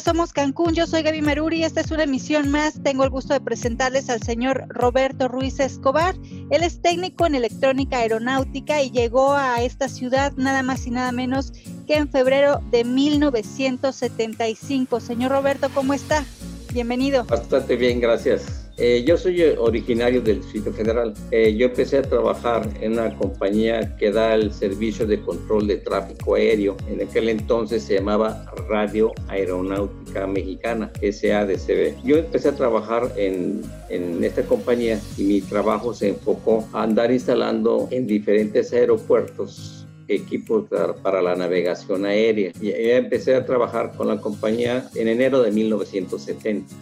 Somos Cancún, yo soy Gaby Meruri, esta es una emisión más. Tengo el gusto de presentarles al señor Roberto Ruiz Escobar. Él es técnico en electrónica aeronáutica y llegó a esta ciudad nada más y nada menos que en febrero de 1975. Señor Roberto, ¿cómo está? Bienvenido. Bastante bien, gracias. Eh, yo soy originario del Distrito Federal. Eh, yo empecé a trabajar en una compañía que da el servicio de control de tráfico aéreo. En aquel entonces se llamaba Radio Aeronáutica Mexicana, SADCB. Yo empecé a trabajar en, en esta compañía y mi trabajo se enfocó a andar instalando en diferentes aeropuertos equipos para la navegación aérea. Y empecé a trabajar con la compañía en enero de 1970.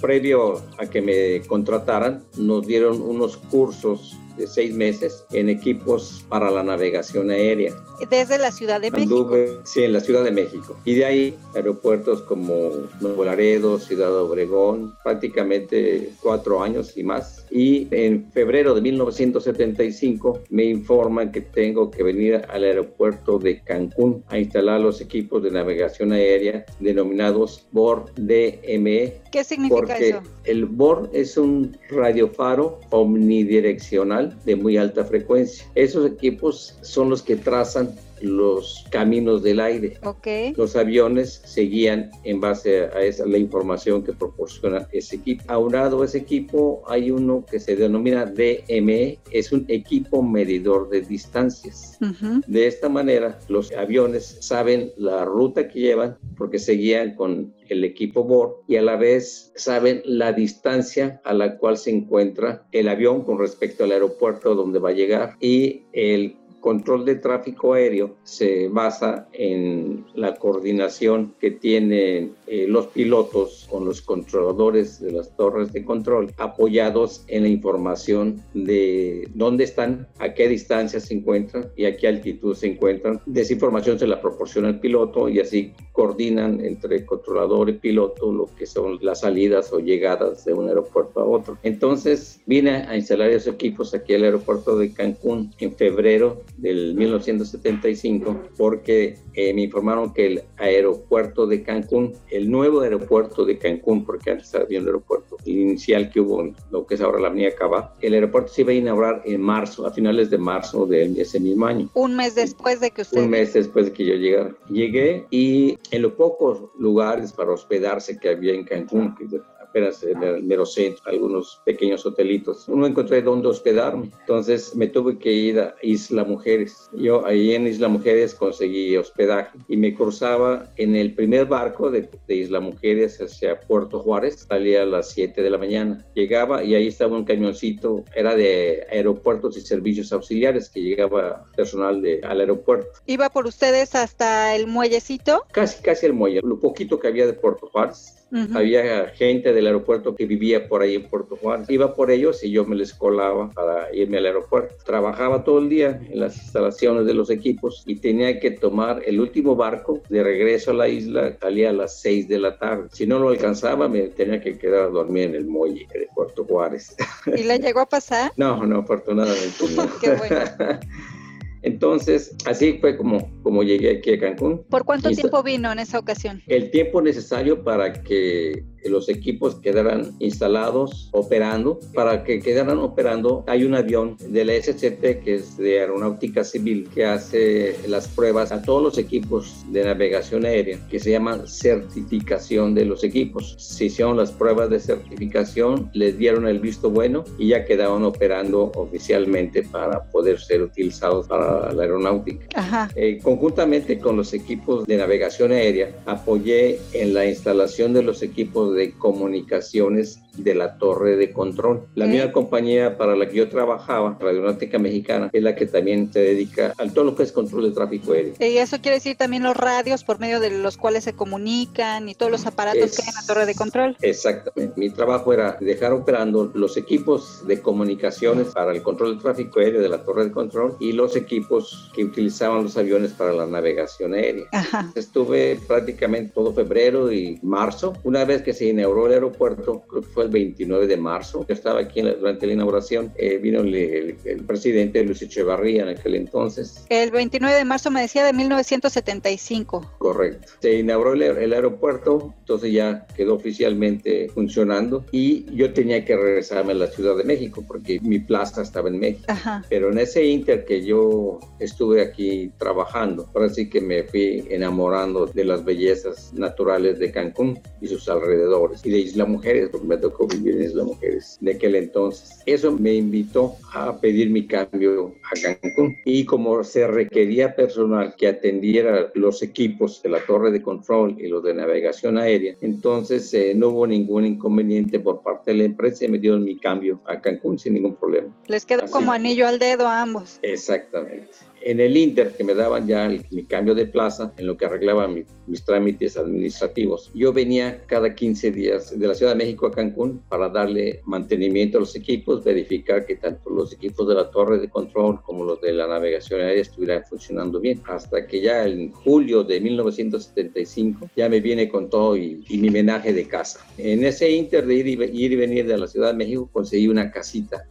Previo a que me contrataran, nos dieron unos cursos de seis meses en equipos para la navegación aérea. Desde la Ciudad de México. sí, en la Ciudad de México. Y de ahí aeropuertos como Nuevo Laredo, Ciudad Obregón, prácticamente cuatro años y más. Y en febrero de 1975 me informan que tengo que venir al aeropuerto de Cancún a instalar los equipos de navegación aérea denominados BOR-DME. ¿Qué significa porque eso? El BOR es un radiofaro omnidireccional de muy alta frecuencia. Esos equipos son los que trazan los caminos del aire. Okay. Los aviones seguían en base a esa, la información que proporciona ese equipo. Aunado a ese equipo hay uno que se denomina DME, es un equipo medidor de distancias. De esta manera los aviones saben la ruta que llevan porque seguían con el equipo BOR y a la vez saben la distancia a la cual se encuentra el avión con respecto al aeropuerto donde va a llegar y el control de tráfico aéreo se basa en la coordinación que tienen eh, los pilotos con los controladores de las torres de control, apoyados en la información de dónde están, a qué distancia se encuentran y a qué altitud se encuentran. De esa información se la proporciona el piloto y así coordinan entre controlador y piloto lo que son las salidas o llegadas de un aeropuerto a otro. Entonces vine a instalar esos equipos aquí al aeropuerto de Cancún en febrero del 1975 porque eh, me informaron que el aeropuerto de Cancún, el nuevo aeropuerto de Cancún, porque antes había un aeropuerto inicial que hubo en lo que es ahora la Avenida Cava, el aeropuerto se iba a inaugurar en marzo, a finales de marzo de ese mismo año. Un mes después de que usted... Un mes después de que yo llegara. Llegué y en los pocos lugares para hospedarse que había en Cancún, que apenas en el mero centro, algunos pequeños hotelitos. No encontré dónde hospedarme, entonces me tuve que ir a Isla Mujeres. Yo ahí en Isla Mujeres conseguí hospedaje y me cruzaba en el primer barco de, de Isla Mujeres hacia Puerto Juárez, salía a las 7 de la mañana. Llegaba y ahí estaba un camioncito, era de aeropuertos y servicios auxiliares que llegaba personal de, al aeropuerto. ¿Iba por ustedes hasta el muellecito? Casi, casi el muelle, lo poquito que había de Puerto Juárez había gente del aeropuerto que vivía por ahí en Puerto Juárez. Iba por ellos y yo me les colaba para irme al aeropuerto. Trabajaba todo el día en las instalaciones de los equipos y tenía que tomar el último barco de regreso a la isla. Salía a las 6 de la tarde. Si no lo alcanzaba, me tenía que quedar a dormir en el muelle de Puerto Juárez. ¿Y le llegó a pasar? No, no, afortunadamente no. Qué bueno. Entonces, así fue como, como llegué aquí a Cancún. ¿Por cuánto tiempo vino en esa ocasión? El tiempo necesario para que los equipos quedaran instalados, operando. Para que quedaran operando, hay un avión de la SCT, que es de Aeronáutica Civil, que hace las pruebas a todos los equipos de navegación aérea, que se llama certificación de los equipos. Se hicieron las pruebas de certificación, les dieron el visto bueno y ya quedaron operando oficialmente para poder ser utilizados para la aeronáutica. Eh, conjuntamente con los equipos de navegación aérea, apoyé en la instalación de los equipos de comunicaciones de la torre de control. La misma compañía para la que yo trabajaba, Radionáutica Mexicana, es la que también se dedica a todo lo que es control de tráfico aéreo. Y eso quiere decir también los radios por medio de los cuales se comunican y todos los aparatos que hay en la torre de control. Exactamente. Mi trabajo era dejar operando los equipos de comunicaciones para el control del tráfico aéreo de la torre de control y los equipos que utilizaban los aviones para la navegación aérea. Estuve prácticamente todo febrero y marzo. Una vez que se inauguró el aeropuerto, creo que fue el 29 de marzo, que estaba aquí durante la inauguración, eh, vino el, presidente Luis Echevarría en aquel entonces. El 29 de marzo me decía de 1975. Correcto. Se inauguró el, el aeropuerto, entonces ya quedó oficialmente funcionando y yo tenía que regresarme a la Ciudad de México porque mi plaza estaba en México. Pero en ese inter que yo estuve aquí trabajando, ahora sí que me fui enamorando de las bellezas naturales de Cancún y sus alrededores y de Isla Mujeres, porque me tocó vivir en Isla Mujeres de aquel entonces. Eso me invitó a pedir mi cambio a Cancún y como se requería personal que atendiera los equipos de la torre de control y los de navegación aérea, entonces eh, no hubo ningún inconveniente por parte de la empresa y me dieron mi cambio a Cancún sin ningún problema. Les quedó como anillo al dedo a ambos. Exactamente en el Inter, que me daban ya mi cambio de plaza, en lo que arreglaba mis trámites administrativos, yo venía cada 15 días de la Ciudad de México a Cancún para darle mantenimiento a los equipos, verificar que tanto los equipos de la torre de control como los de la navegación aérea estuvieran funcionando bien. Hasta que ya en julio de 1975 ya me viene con todo y, mi menaje de casa. En ese Inter de ir y, venir de la Ciudad de México conseguí una casita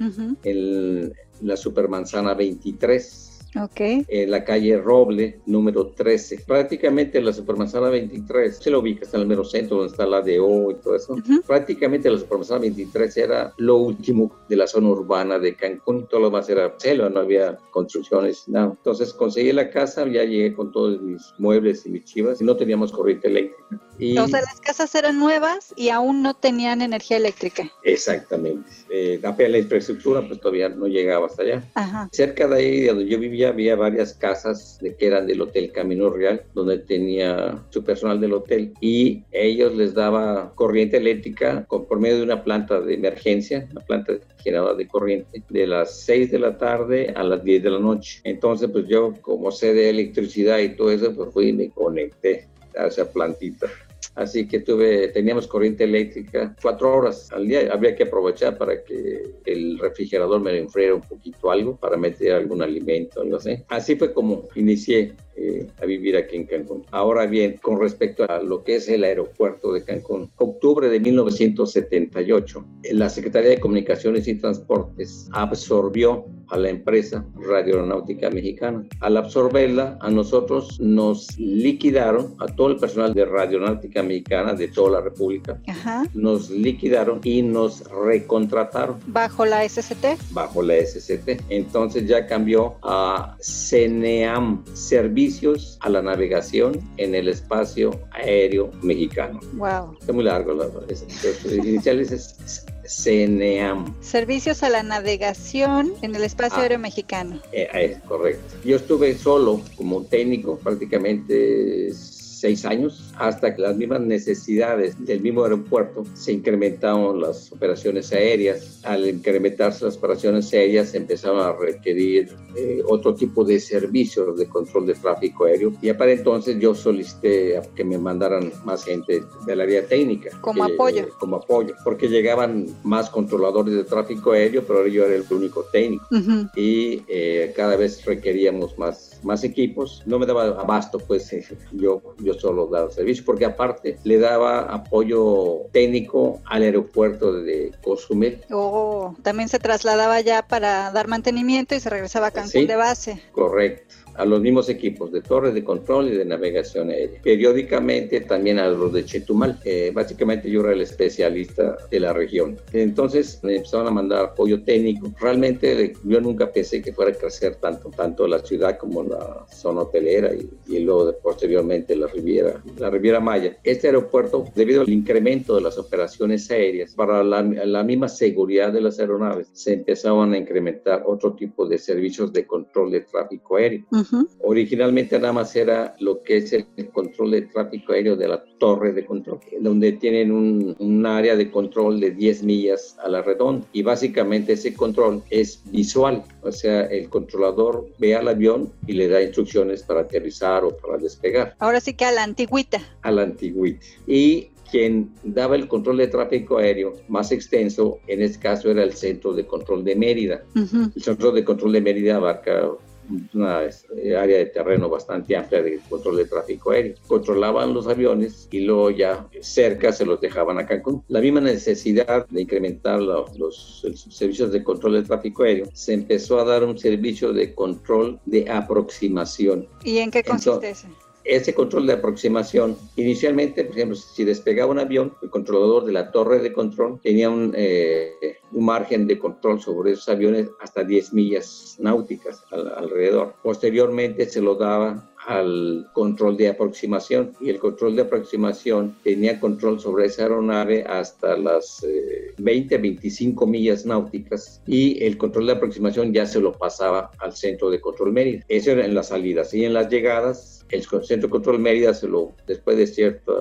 en la Supermanzana 23 Okay. En la calle Roble, número 13. Prácticamente la Supermanzana 23, se lo ubica, está en el mero centro, donde está la DO y todo eso. Prácticamente la Supermanzana 23 era lo último de la zona urbana de Cancún. Todo lo demás era selva, no había construcciones, nada. Entonces conseguí la casa, ya llegué con todos mis muebles y mis chivas y no teníamos corriente eléctrica. Y... O sea, las casas eran nuevas y aún no tenían energía eléctrica. Exactamente. Eh, la infraestructura pues todavía no llegaba hasta allá. Ajá. Cerca de ahí, de donde yo vivía, había varias casas de que eran del Hotel Camino Real, donde tenía su personal del hotel y ellos les daba corriente eléctrica por medio de una planta de emergencia, una planta generadora de corriente, de las 6 de la tarde a las 10 de la noche. Entonces, pues yo, como sé de electricidad y todo eso, pues fui y me conecté a esa plantita. Así que tuve, teníamos corriente eléctrica cuatro horas al día. Había que aprovechar para que el refrigerador me enfriara un poquito algo para meter algún alimento, algo así. Así fue como inicié eh, a vivir aquí en Cancún. Ahora bien, con respecto a lo que es el aeropuerto de Cancún, octubre de 1978, la Secretaría de Comunicaciones y Transportes absorbió a la empresa Radionáutica Mexicana. Al absorberla, a nosotros nos liquidaron, a todo el personal de Radionáutica Mexicana de toda la República, nos liquidaron y nos recontrataron. ¿Bajo la SCT? Bajo la SCT. Entonces ya cambió a CENEAM, Servicios a la Navegación en el Espacio Aéreo Mexicano. Wow. Está muy largo, la, iniciales es CNEAM. Servicios a la navegación en el espacio ah. aéreo mexicano. Eh, es correcto. Yo estuve solo como técnico prácticamente seis años, hasta que las mismas necesidades del mismo aeropuerto se incrementaron las operaciones aéreas. Al incrementarse las operaciones aéreas, empezaron a requerir eh, otro tipo de servicios de control de tráfico aéreo. Y para entonces yo solicité que me mandaran más gente del área técnica. Como apoyo. como apoyo, porque llegaban más controladores de tráfico aéreo, pero yo era el único técnico. Y eh, cada vez requeríamos más, más equipos. No me daba abasto, pues eh, yo, yo solo dar servicio, porque aparte le daba apoyo técnico al aeropuerto de Cozumel. Oh, también se trasladaba ya para dar mantenimiento y se regresaba a Cancún de base. Correcto a los mismos equipos de torres de control y de navegación aérea. Periódicamente también a los de Chetumal. Eh, básicamente yo era el especialista de la región. Entonces me empezaron a mandar apoyo técnico. Realmente yo nunca pensé que fuera a crecer tanto, tanto la ciudad como la zona hotelera y, luego posteriormente la Riviera, la Riviera Maya. Este aeropuerto, debido al incremento de las operaciones aéreas, para la, la misma seguridad de las aeronaves, se empezaban a incrementar otro tipo de servicios de control de tráfico aéreo. Originalmente nada más era lo que es el control de tráfico aéreo de la torre de control, donde tienen un, un área de control de 10 millas a la redonda y básicamente ese control es visual, o sea, el controlador ve al avión y le da instrucciones para aterrizar o para despegar. Ahora sí que a la antigüita. A la antigüita. Y quien daba el control de tráfico aéreo más extenso, en este caso era el Centro de Control de Mérida. El Centro de Control de Mérida abarca una eh, área de terreno bastante amplia de control de tráfico aéreo. Controlaban los aviones y luego ya cerca se los dejaban a Cancún. La misma necesidad de incrementar los, servicios de control de tráfico aéreo, se empezó a dar un servicio de control de aproximación. ¿Y en qué consiste ese? Ese control de aproximación, inicialmente, por ejemplo, si despegaba un avión, el controlador de la torre de control tenía un, eh, margen de control sobre esos aviones hasta 10 millas náuticas alrededor. Posteriormente se lo daba al control de aproximación y el control de aproximación tenía control sobre esa aeronave hasta las 20, eh, 25 millas náuticas y el control de aproximación ya se lo pasaba al centro de control Mérida. Eso era en las salidas y en las llegadas el centro de control Mérida se lo, después de cierta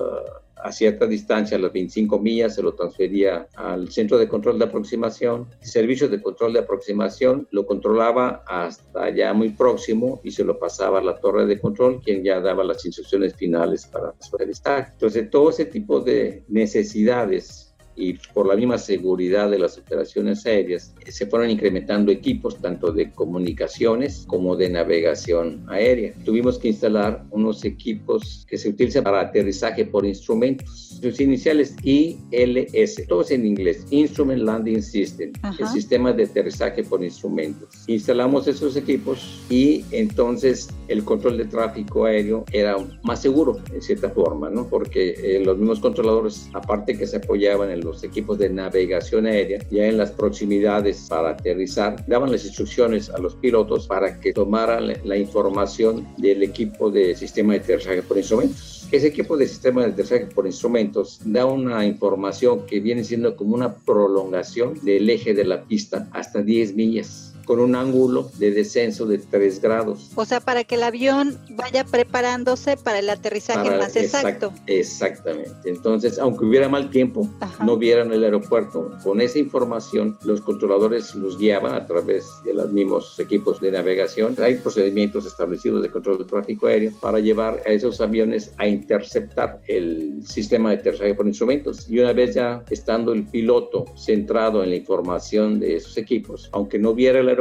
a cierta distancia, a las 25 millas, se lo transfería al centro de control de aproximación. El servicio de control de aproximación lo controlaba hasta ya muy próximo y se lo pasaba a la torre de control, quien ya daba las instrucciones finales para el Entonces, todo ese tipo de necesidades y por la misma seguridad de las operaciones aéreas, se fueron incrementando equipos tanto de comunicaciones como de navegación aérea. Tuvimos que instalar unos equipos que se utilizan para aterrizaje por instrumentos. Sus iniciales ILS, todos en inglés, Instrument Landing System, el sistema de aterrizaje por instrumentos. Instalamos esos equipos y entonces el control de tráfico aéreo era más seguro en cierta forma, ¿no? Porque eh, los mismos controladores, aparte que se apoyaban en los equipos de navegación aérea, ya en las proximidades para aterrizar, daban las instrucciones a los pilotos para que tomaran la información del equipo de sistema de aterrizaje por instrumentos. Ese equipo de sistema de aterrizaje por instrumentos da una información que viene siendo como una prolongación del eje de la pista hasta 10 millas con un ángulo de descenso de 3 grados. O sea, para que el avión vaya preparándose para el aterrizaje más exacto. exactamente. Entonces, aunque hubiera mal tiempo, no vieran el aeropuerto, con esa información los controladores los guiaban a través de los mismos equipos de navegación. Hay procedimientos establecidos de control de tráfico aéreo para llevar a esos aviones a interceptar el sistema de aterrizaje por instrumentos. Y una vez ya estando el piloto centrado en la información de esos equipos, aunque no viera el aeropuerto,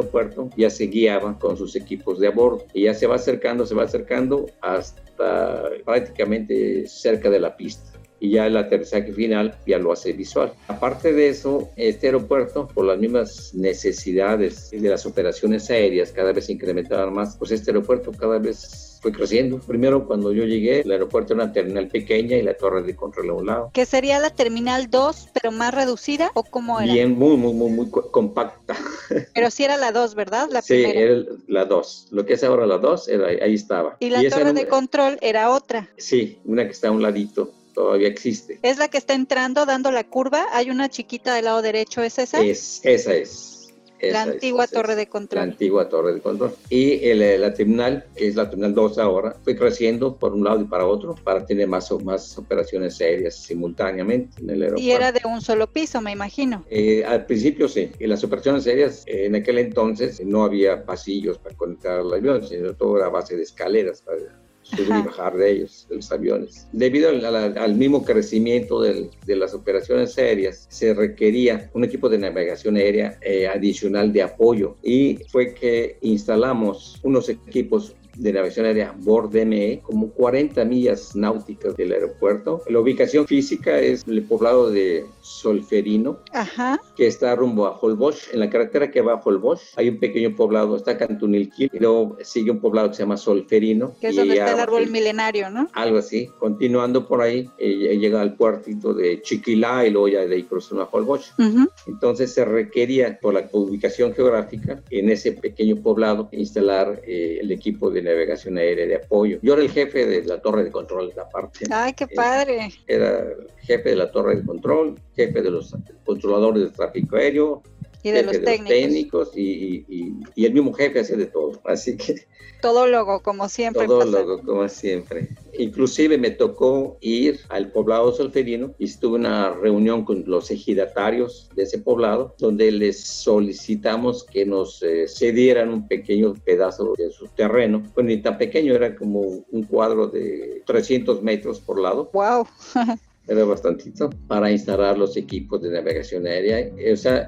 ya se guiaba con sus equipos de a bordo. Y ya se va acercando, se va acercando hasta prácticamente cerca de la pista y ya el aterrizaje final ya lo hace visual. Aparte de eso, este aeropuerto, por las mismas necesidades de las operaciones aéreas, cada vez se incrementaban más, pues este aeropuerto cada vez fue creciendo. Primero, cuando yo llegué, el aeropuerto era una terminal pequeña y la torre de control a un lado. ¿Que sería la terminal 2, pero más reducida o cómo era? Bien, muy, muy, muy, muy compacta. Pero sí era la 2, ¿verdad? La sí, era la 2. Lo que es ahora la 2, ahí estaba. ¿Y la torre de control era otra? Sí, una que está a un ladito todavía existe. ¿Es la que está entrando, dando la curva? Hay una chiquita del lado derecho, ¿es esa? Es, esa es la antigua torre de control. La antigua torre de control. Y el, la terminal, que es la terminal 2 ahora, fue creciendo por un lado y para otro para tener más, más operaciones aéreas simultáneamente en el aeropuerto. Y era de un solo piso, me imagino. Eh, al principio sí. Y las operaciones aéreas en aquel entonces no había pasillos para conectar al avión, sino todo era base de escaleras para subir y bajar de ellos, de los aviones. Debido al, mismo crecimiento de las operaciones aéreas, se requería un equipo de navegación aérea eh, adicional de apoyo y fue que instalamos unos equipos de navegación aérea BORD-ME, como 40 millas náuticas del aeropuerto. La ubicación física es el poblado de Solferino, que está rumbo a Holbox. En la carretera que va a Holbox hay un pequeño poblado, está Cantunilquil, y luego sigue un poblado que se llama Solferino. Que es donde está el árbol milenario, ¿no? Algo así. Continuando por ahí, eh, llega al puertito de Chiquilá y luego ya de ahí cruzando a Holbox. Entonces se requería, por la ubicación geográfica, en ese pequeño poblado, instalar eh, el equipo de de navegación aérea de apoyo. Yo era el jefe de la torre de control de la parte. ¡Ay, qué padre! Era jefe de la torre de control, jefe de los controladores de tráfico aéreo, y de los técnicos, y, el mismo jefe hacía de todo. Así que. Todo logo, como siempre. Todo logo, como siempre. Inclusive me tocó ir al poblado solferino y estuve en una reunión con los ejidatarios de ese poblado, donde les solicitamos que nos eh, cedieran un pequeño pedazo de su terreno. Bueno, ni tan pequeño, era como un cuadro de 300 metros por lado. ¡Wow! era bastantito, para instalar los equipos de navegación aérea. O sea,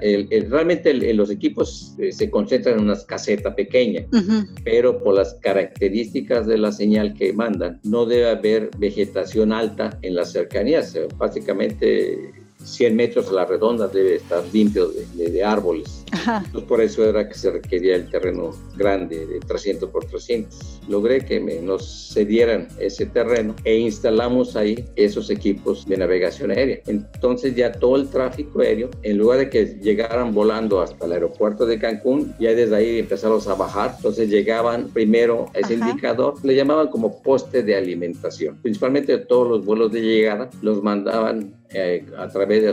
realmente los equipos eh, se concentran en una caseta pequeña, pero por las características de la señal que mandan, no debe haber vegetación alta en las cercanías. Básicamente 100 metros a la redonda debe estar limpio de, árboles. Entonces, por eso era que se requería el terreno grande de 300 por 300. Logré que me, nos cedieran ese terreno e instalamos ahí esos equipos de navegación aérea. Entonces ya todo el tráfico aéreo, en lugar de que llegaran volando hasta el aeropuerto de Cancún, ya desde ahí empezamos a bajar. Entonces llegaban primero a ese indicador, le llamaban como poste de alimentación. Principalmente todos los vuelos de llegada los mandaban eh, a través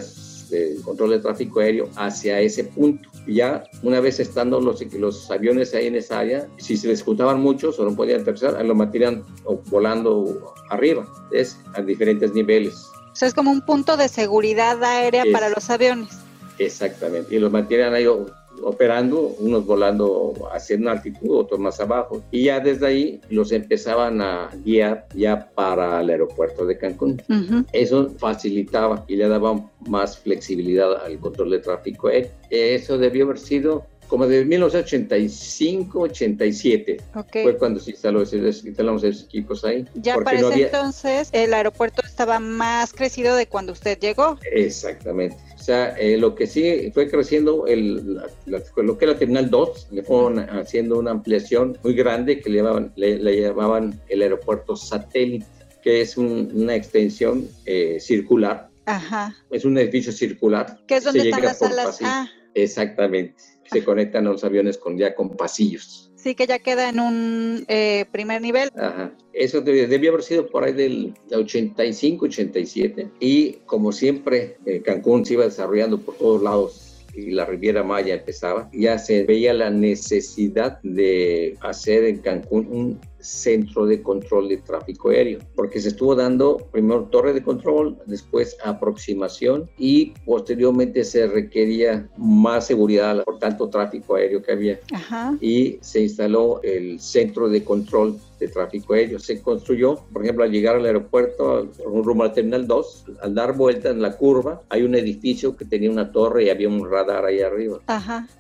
del control de tráfico aéreo hacia ese punto. Ya una vez estando los, los aviones ahí en esa área, si se les juntaban muchos o no podían aterrizar, lo mantenían volando arriba, es a diferentes niveles. O sea, es como un punto de seguridad aérea para los aviones. Exactamente, y los mantenían ahí operando, unos volando hacia una altitud, otros más abajo. Y ya desde ahí los empezaban a guiar ya para el aeropuerto de Cancún. Eso facilitaba y le daba más flexibilidad al control de tráfico aéreo. Eso debió haber sido como de 1985-87 fue cuando se instaló instalamos esos equipos ahí. Ya para ese entonces el aeropuerto estaba más crecido de cuando usted llegó. Exactamente. O sea, eh, lo que sí fue creciendo, el, lo que era la Terminal 2, le fueron haciendo una ampliación muy grande que le llamaban, le, llamaban el aeropuerto satélite, que es una extensión eh, circular. Ajá. Es un edificio circular. Que es donde están las salas. Ah. Exactamente. Se conectan a los aviones con, ya con pasillos. Sí, que ya queda en un eh, primer nivel. Ajá. Eso debió haber sido por ahí del 85, 87. Y como siempre, eh, Cancún se iba desarrollando por todos lados y la Riviera Maya empezaba, ya se veía la necesidad de hacer en Cancún un centro de control de tráfico aéreo, porque se estuvo dando primero torre de control, después aproximación y posteriormente se requería más seguridad por tanto tráfico aéreo que había. Y se instaló el centro de control de tráfico aéreo. Se construyó, por ejemplo, al llegar al aeropuerto, rumbo al Terminal 2, al dar vuelta en la curva, hay un edificio que tenía una torre y había un radar ahí arriba.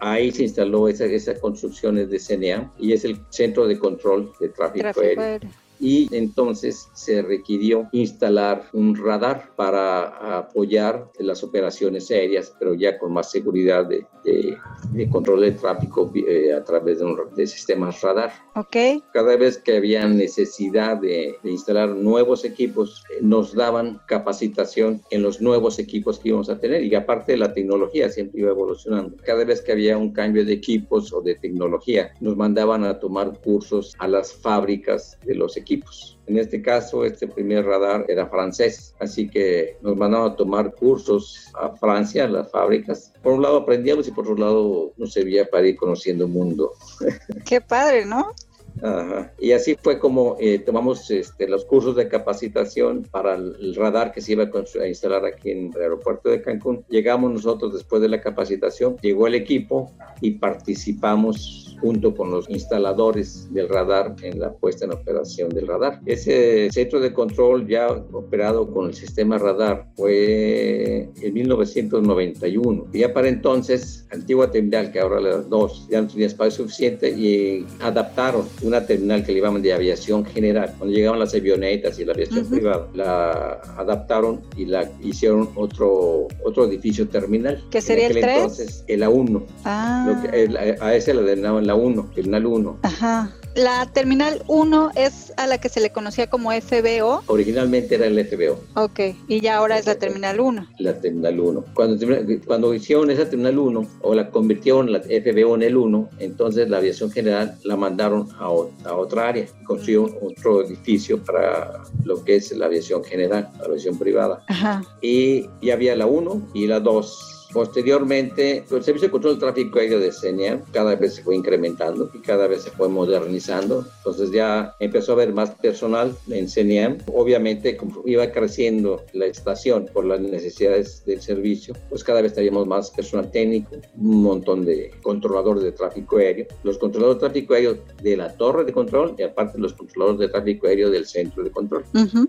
Ahí se instaló esa, esas construcciones de CNA y es el centro de control de tráfico y entonces se requirió instalar un radar para apoyar las operaciones aéreas, pero ya con más seguridad de, control de tráfico eh, a través de, sistemas radar. Okay. Cada vez que había necesidad de, instalar nuevos equipos, eh, nos daban capacitación en los nuevos equipos que íbamos a tener y aparte la tecnología siempre iba evolucionando. Cada vez que había un cambio de equipos o de tecnología, nos mandaban a tomar cursos a las fábricas de los equipos. En este caso, este primer radar era francés, así que nos mandaban a tomar cursos a Francia, a las fábricas. Por un lado aprendíamos y por otro lado nos servía para ir conociendo el mundo. Qué padre, ¿no? Y así fue como eh, tomamos este, los cursos de capacitación para el radar que se iba a, instalar aquí en el aeropuerto de Cancún. Llegamos nosotros después de la capacitación, llegó el equipo y participamos junto con los instaladores del radar en la puesta en operación del radar. Ese centro de control ya operado con el sistema radar fue en 1991. Ya para entonces, antigua terminal, que ahora las dos, ya no tenía espacio suficiente y adaptaron una terminal que le llamaban de aviación general. Cuando llegaban las avionetas y la aviación privada, la adaptaron y la hicieron otro, otro edificio terminal. ¿Qué sería el 3? Entonces, el A1. Ah. a ese le denominaban la 1, terminal 1. Ajá. La terminal 1 es a la que se le conocía como FBO. Originalmente era el FBO. Ok, y ya ahora es la terminal 1. La terminal 1. Cuando, cuando hicieron esa terminal 1 o la convirtieron la FBO en el 1, entonces la aviación general la mandaron a, a otra área, construyó otro edificio para lo que es la aviación general, la aviación privada. Ajá. Y ya había la 1 y la 2 Posteriormente, el servicio de control de tráfico aéreo de CENIA cada vez se fue incrementando y cada vez se fue modernizando. Entonces ya empezó a haber más personal en CENIAM. Obviamente, como iba creciendo la estación por las necesidades del servicio, pues cada vez teníamos más personal técnico, un montón de controladores de tráfico aéreo. Los controladores de tráfico aéreo de la torre de control y aparte los controladores de tráfico aéreo del centro de control.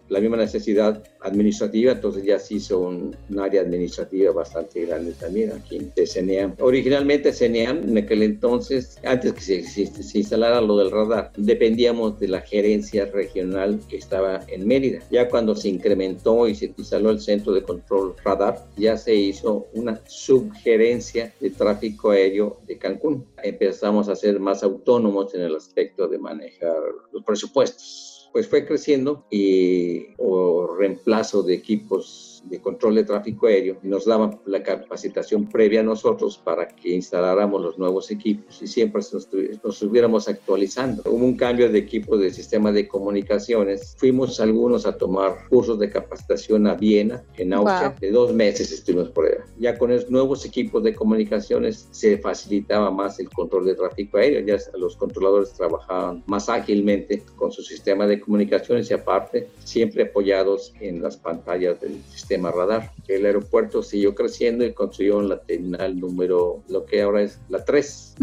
La misma necesidad administrativa, entonces ya se hizo un, un área administrativa bastante grande también aquí de CENEAM. Originalmente CENEAM, en aquel entonces, antes que se, se, instalara lo del radar, dependíamos de la gerencia regional que estaba en Mérida. Ya cuando se incrementó y se instaló el centro de control radar, ya se hizo una subgerencia de tráfico aéreo de Cancún. Empezamos a ser más autónomos en el aspecto de manejar los presupuestos pues fue creciendo y o reemplazo de equipos de control de tráfico aéreo nos daban la capacitación previa a nosotros para que instaláramos los nuevos equipos y siempre nos, nos estuviéramos actualizando. Hubo un cambio de equipo de sistema de comunicaciones. Fuimos algunos a tomar cursos de capacitación a Viena, en Austria. De dos meses estuvimos por allá. Ya con los nuevos equipos de comunicaciones se facilitaba más el control de tráfico aéreo. Ya los controladores trabajaban más ágilmente con su sistema de comunicaciones y aparte siempre apoyados en las pantallas del sistema sistema radar. El aeropuerto siguió creciendo y construyeron la terminal número, lo que ahora es la 3,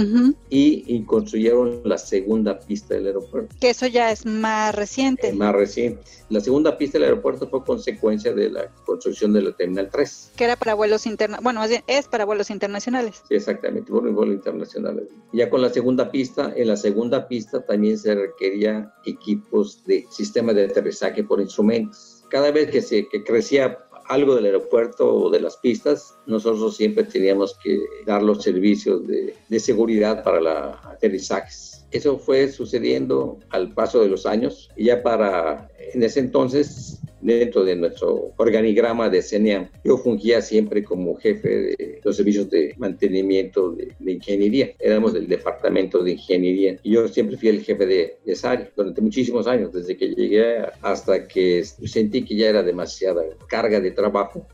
y, y, construyeron la segunda pista del aeropuerto. Que eso ya es más reciente. más reciente. La segunda pista del aeropuerto fue consecuencia de la construcción de la terminal 3. Que era para vuelos internacionales, bueno, es para vuelos internacionales. Sí, exactamente, por vuelos internacionales. Ya con la segunda pista, en la segunda pista también se requería equipos de sistema de aterrizaje por instrumentos cada vez que se que crecía algo del aeropuerto o de las pistas, nosotros siempre teníamos que dar los servicios de, seguridad para los aterrizajes. Eso fue sucediendo al paso de los años y ya para en ese entonces dentro de nuestro organigrama de CENEAM, yo fungía siempre como jefe de los servicios de mantenimiento de, ingeniería. Éramos del departamento de ingeniería y yo siempre fui el jefe de, esa área durante muchísimos años, desde que llegué hasta que sentí que ya era demasiada carga de trabajo.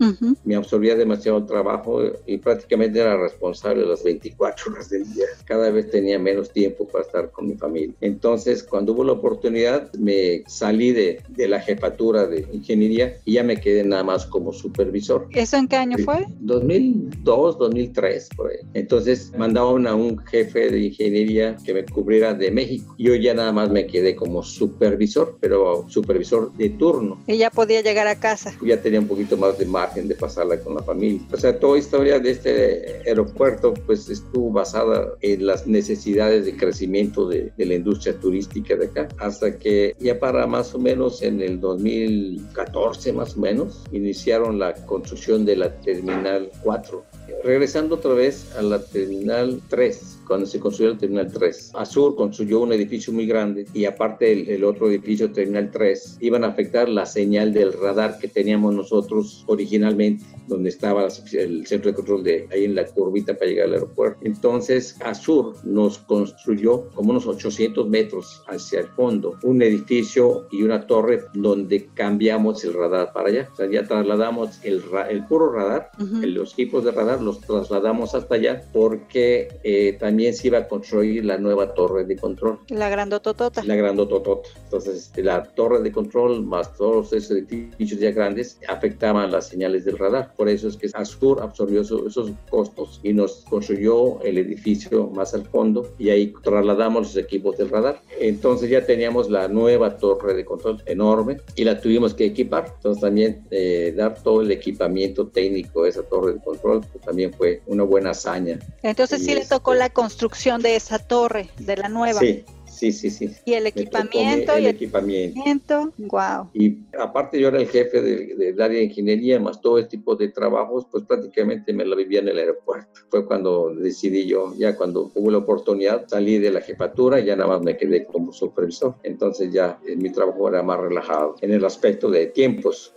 Me absorbía demasiado trabajo y prácticamente era responsable de las 24 horas del día. Cada vez tenía menos tiempo para estar con mi familia. Entonces, cuando hubo la oportunidad, me salí de, de la jefatura de ingeniería y ya me quedé nada más como supervisor. ¿Eso en qué año fue? 2002, 2003, por ahí. Entonces mandaban a un jefe de ingeniería que me cubriera de México. Yo ya nada más me quedé como supervisor, pero supervisor de turno. Y ya podía llegar a casa. Ya tenía un poquito más de margen de pasarla con la familia. O sea, toda historia de este aeropuerto pues estuvo basada en las necesidades de crecimiento de, de la industria turística de acá, hasta que ya para más o menos en el 2000 14 más o menos, iniciaron la construcción de la Terminal 4. Regresando otra vez a la Terminal 3, cuando se construyó el Terminal 3. Azur construyó un edificio muy grande y aparte el, otro edificio, Terminal 3, iban a afectar la señal del radar que teníamos nosotros originalmente, donde estaba el centro de control de ahí en la curvita para llegar al aeropuerto. Entonces, Azur nos construyó como unos 800 metros hacia el fondo un edificio y una torre donde cambiamos el radar para allá. O sea, ya trasladamos el, el puro radar, los equipos de radar los trasladamos hasta allá porque eh, también también se iba a construir la nueva torre de control. La grandototota. La grandototota. Entonces, la torre de control más todos esos edificios ya grandes afectaban las señales del radar. Por eso es que Azur absorbió esos, costos y nos construyó el edificio más al fondo y ahí trasladamos los equipos del radar. Entonces ya teníamos la nueva torre de control enorme y la tuvimos que equipar. Entonces también eh, dar todo el equipamiento técnico de esa torre de control pues, también fue una buena hazaña. Entonces sí le tocó la construcción de esa torre, de la nueva. Sí, Sí, sí, sí. Y el equipamiento. el y equipamiento. Wow. Y aparte yo era el jefe del área de ingeniería, más todo el tipo de trabajos, pues prácticamente me lo vivía en el aeropuerto. Fue cuando decidí yo, ya cuando hubo la oportunidad, salí de la jefatura y ya nada más me quedé como supervisor. Entonces ya eh, mi trabajo era más relajado en el aspecto de tiempos.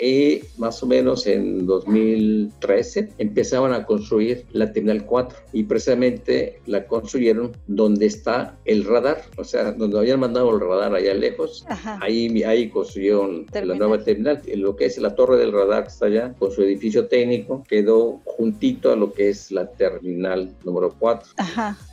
Y más o menos en 2013 empezaban a construir la Terminal 4 y precisamente la construyeron donde está el radar, o sea, donde habían mandado el radar allá lejos, ahí, ahí construyeron la nueva terminal. Lo que es la torre del radar que está allá, con su edificio técnico, quedó juntito a lo que es la terminal número 4.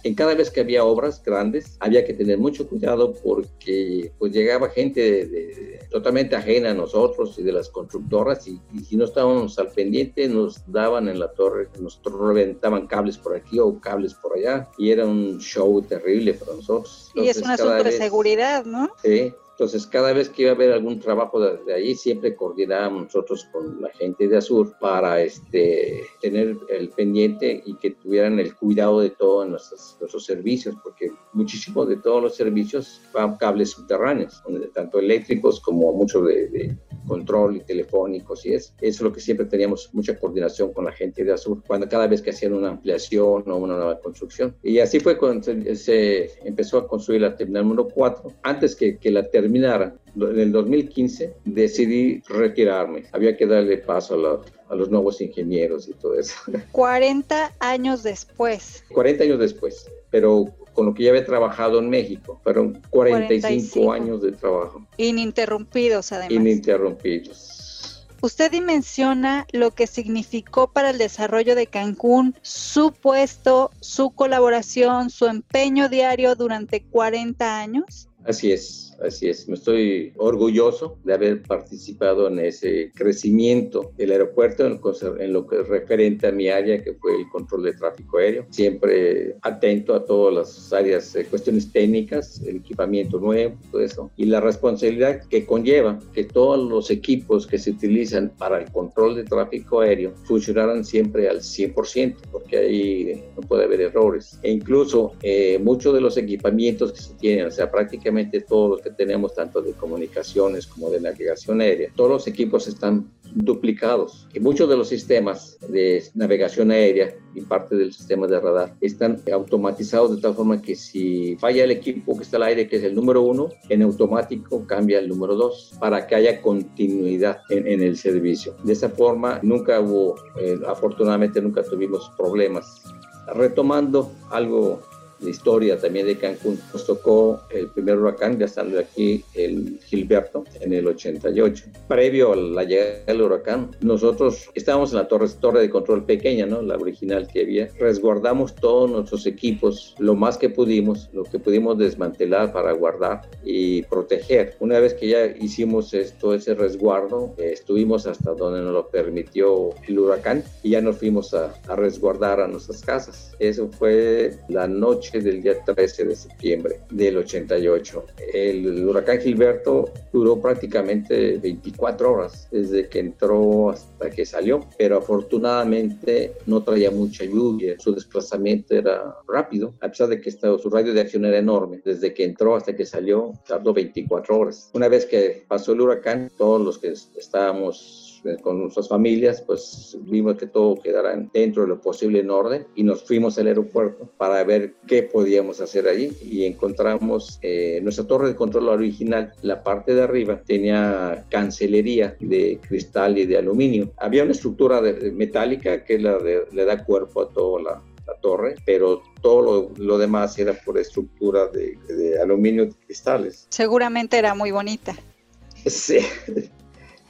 En cada vez que había obras grandes, había que tener mucho cuidado porque pues llegaba gente totalmente ajena a nosotros y de las construcciones y, si no estábamos al pendiente nos daban en la torre, nos reventaban cables por aquí o cables por allá y era un show terrible para nosotros. y es un asunto de seguridad, ¿no? Sí, entonces, cada vez que iba a haber algún trabajo de, ahí, siempre coordinábamos nosotros con la gente de Azur para este, tener el pendiente y que tuvieran el cuidado de todos nuestros, nuestros servicios, porque muchísimo de todos los servicios van cables subterráneos, tanto eléctricos como muchos de, control y telefónicos y es, eso es lo que siempre teníamos mucha coordinación con la gente de Azur cuando cada vez que hacían una ampliación o una nueva construcción. Y así fue cuando se, empezó a construir la terminal número 4, antes que, que la terminal terminara en el 2015, decidí retirarme. Había que darle paso a, los nuevos ingenieros y todo eso. 40 años después. 40 años después, pero con lo que ya había trabajado en México. Fueron 45, años de trabajo. Ininterrumpidos, además. Ininterrumpidos. Usted dimensiona lo que significó para el desarrollo de Cancún su puesto, su colaboración, su empeño diario durante 40 años. Así es así es. Me estoy orgulloso de haber participado en ese crecimiento del aeropuerto en lo, que es referente a mi área, que fue el control de tráfico aéreo. Siempre atento a todas las áreas, eh, cuestiones técnicas, el equipamiento nuevo, todo eso. Y la responsabilidad que conlleva que todos los equipos que se utilizan para el control de tráfico aéreo funcionaran siempre al 100%, porque ahí no puede haber errores. E incluso eh, muchos de los equipamientos que se tienen, o sea, prácticamente todos los tenemos, tanto de comunicaciones como de navegación aérea, todos los equipos están duplicados y muchos de los sistemas de navegación aérea y parte del sistema de radar están automatizados de tal forma que si falla el equipo que está al aire, que es el número uno, en automático cambia el número dos para que haya continuidad en, el servicio. De esa forma nunca hubo, eh, afortunadamente nunca tuvimos problemas. Retomando algo la historia también de Cancún. Nos tocó el primer huracán, ya estando aquí el Gilberto en el 88. Previo a la llegada del huracán, nosotros estábamos en la torre, torre de control pequeña, ¿no? la original que había. Resguardamos todos nuestros equipos lo más que pudimos, lo que pudimos desmantelar para guardar y proteger. Una vez que ya hicimos esto, ese resguardo, eh, estuvimos hasta donde nos lo permitió el huracán y ya nos fuimos a, a resguardar a nuestras casas. Eso fue la noche del día 13 de septiembre del 88. El huracán Gilberto duró prácticamente 24 horas desde que entró hasta que salió, pero afortunadamente no traía mucha lluvia, su desplazamiento era rápido, a pesar de que su radio de acción era enorme. Desde que entró hasta que salió, tardó 24 horas. Una vez que pasó el huracán, todos los que estábamos con nuestras familias, pues vimos que todo quedara dentro de lo posible en orden y nos fuimos al aeropuerto para ver qué podíamos hacer allí y encontramos eh, nuestra torre de control original, la parte de arriba tenía cancelería de cristal y de aluminio. Había una estructura de, metálica que la le da cuerpo a toda la, torre, pero todo lo, lo, demás era por estructura de, de aluminio y cristales. Seguramente era muy bonita. Sí,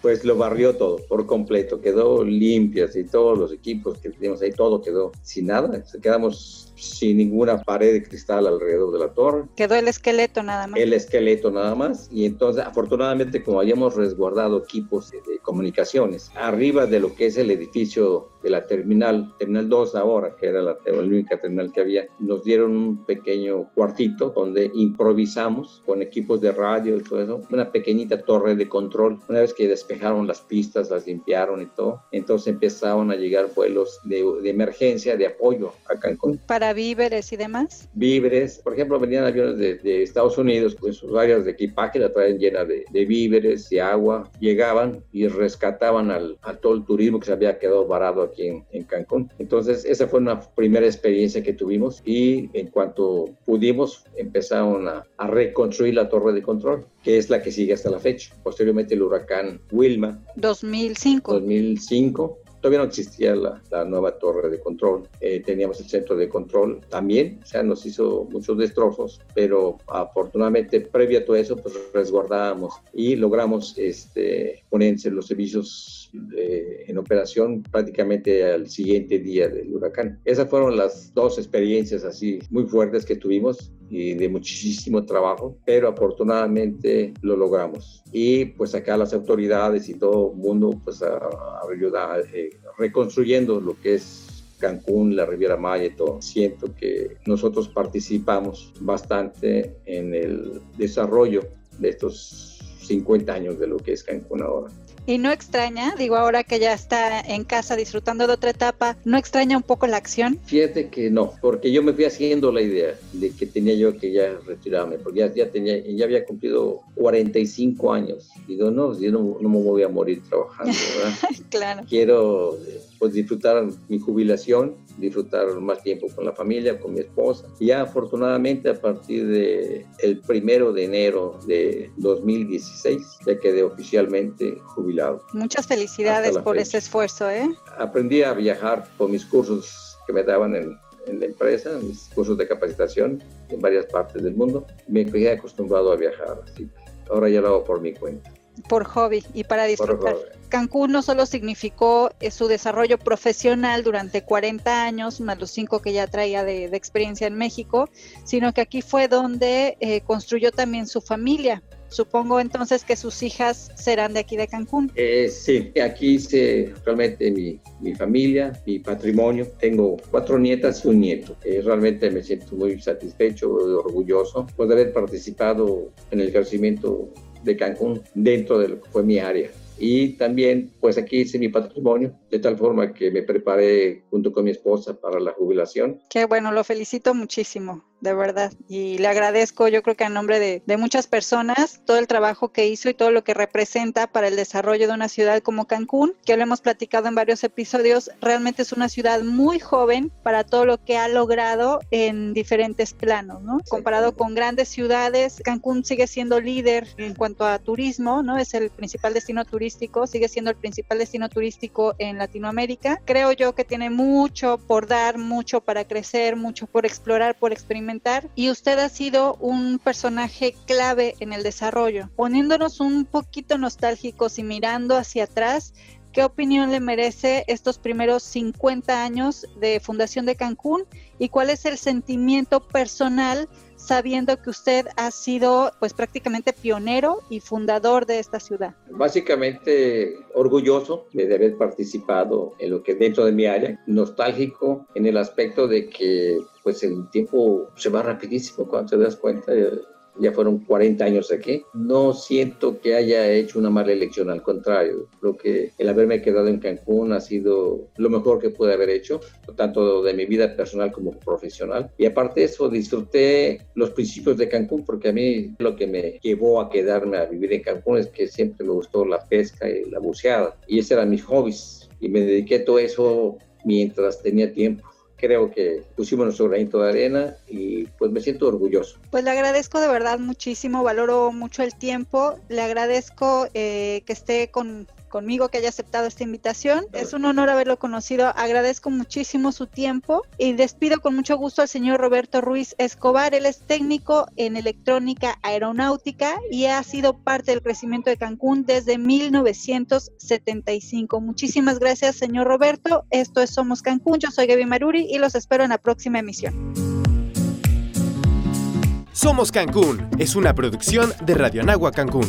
pues lo barrió todo por completo, quedó limpias y todos los equipos que teníamos ahí, todo quedó sin nada, quedamos sin ninguna pared de cristal alrededor de la torre. Quedó el esqueleto nada más. El esqueleto nada más. Y entonces, afortunadamente, como habíamos resguardado equipos de, comunicaciones, arriba de lo que es el edificio de la terminal, terminal 2 ahora, que era la, la única terminal que había, nos dieron un pequeño cuartito donde improvisamos con equipos de radio y todo eso, una pequeñita torre de control. Una vez que despejaron las pistas, las limpiaron y todo, entonces empezaron a llegar vuelos de, de emergencia, de apoyo a Cancún. Para para víveres y demás. Víveres, por ejemplo, venían aviones de, Estados Unidos con sus áreas de equipaje, la traen llena de, víveres y agua, llegaban y rescataban al, a todo el turismo que se había quedado varado aquí en, en Cancún. Entonces, esa fue una primera experiencia que tuvimos y en cuanto pudimos empezaron a, a reconstruir la torre de control, que es la que sigue hasta la fecha. Posteriormente el huracán Wilma. 2005. 2005 todavía no existía la, nueva torre de control. Eh, teníamos el centro de control también, o sea, nos hizo muchos destrozos, pero afortunadamente previo a todo eso, pues resguardábamos y logramos este, ponerse los servicios eh, en operación prácticamente al siguiente día del huracán. Esas fueron las dos experiencias así muy fuertes que tuvimos y de muchísimo trabajo, pero afortunadamente lo logramos. Y pues acá las autoridades y todo el mundo pues ayuda eh, reconstruyendo lo que es Cancún, la Riviera Maya y todo. Siento que nosotros participamos bastante en el desarrollo de estos 50 años de lo que es Cancún ahora. Y no extraña, digo, ahora que ya está en casa disfrutando de otra etapa, ¿no extraña un poco la acción? Fíjate que no, porque yo me fui haciendo la idea de que tenía yo que ya retirarme, porque ya, ya tenía, ya había cumplido 45 años. Digo, no, yo no, no me voy a morir trabajando, ¿verdad? claro. Quiero pues disfrutar mi jubilación, disfrutar más tiempo con la familia, con mi esposa. Y ya afortunadamente a partir de el primero de enero de 2016 ya quedé oficialmente jubilado. Muchas felicidades por ese esfuerzo, ¿eh? Aprendí a viajar por mis cursos que me daban en, en la empresa, mis cursos de capacitación en varias partes del mundo. Me quedé acostumbrado a viajar, así. Ahora ya lo hago por mi cuenta por hobby y para disfrutar. Cancún no solo significó eh, su desarrollo profesional durante 40 años, más los 5 que ya traía de, experiencia en México, sino que aquí fue donde eh, construyó también su familia. Supongo entonces que sus hijas serán de aquí de Cancún. Eh, sí, aquí hice realmente mi, mi, familia, mi patrimonio. Tengo cuatro nietas y un nieto. realmente me siento muy satisfecho, orgulloso por haber participado en el crecimiento de Cancún dentro de lo que fue mi área. Y también, pues aquí hice mi patrimonio, de tal forma que me preparé junto con mi esposa para la jubilación. Qué bueno, lo felicito muchísimo de verdad. Y le agradezco, yo creo que a nombre de, de, muchas personas, todo el trabajo que hizo y todo lo que representa para el desarrollo de una ciudad como Cancún, que lo hemos platicado en varios episodios. Realmente es una ciudad muy joven para todo lo que ha logrado en diferentes planos, ¿no? Comparado con grandes ciudades, Cancún sigue siendo líder en cuanto a turismo, ¿no? Es el principal destino turístico, sigue siendo el principal destino turístico en Latinoamérica. Creo yo que tiene mucho por dar, mucho para crecer, mucho por explorar, por experimentar y usted ha sido un personaje clave en el desarrollo. Poniéndonos un poquito nostálgicos y mirando hacia atrás, ¿qué opinión le merece estos primeros 50 años de Fundación de Cancún y cuál es el sentimiento personal sabiendo que usted ha sido pues prácticamente pionero y fundador de esta ciudad? Básicamente orgulloso de haber participado en lo que dentro de mi área, nostálgico en el aspecto de que pues el tiempo se va rapidísimo cuando te das cuenta ya fueron 40 años aquí. No siento que haya hecho una mala elección, al contrario, creo que el haberme quedado en Cancún ha sido lo mejor que pude haber hecho, tanto de mi vida personal como profesional. Y aparte de eso, disfruté los principios de Cancún, porque a mí lo que me llevó a quedarme a vivir en Cancún es que siempre me gustó la pesca y la buceada, y ese eran mis hobbies. Y me dediqué a todo eso mientras tenía tiempo creo que pusimos nuestro granito de arena y pues me siento orgulloso. Pues le agradezco de verdad muchísimo, valoro mucho el tiempo, le agradezco eh, que esté con conmigo que haya aceptado esta invitación. Es un honor haberlo conocido. Agradezco muchísimo su tiempo y despido con mucho gusto al señor Roberto Ruiz Escobar. Él es técnico en electrónica aeronáutica y ha sido parte del crecimiento de Cancún desde 1975. Muchísimas gracias, señor Roberto. Esto es Somos Cancún. Yo soy Gaby Maruri y los espero en la próxima emisión. Somos Cancún es una producción de Radio Anagua Cancún.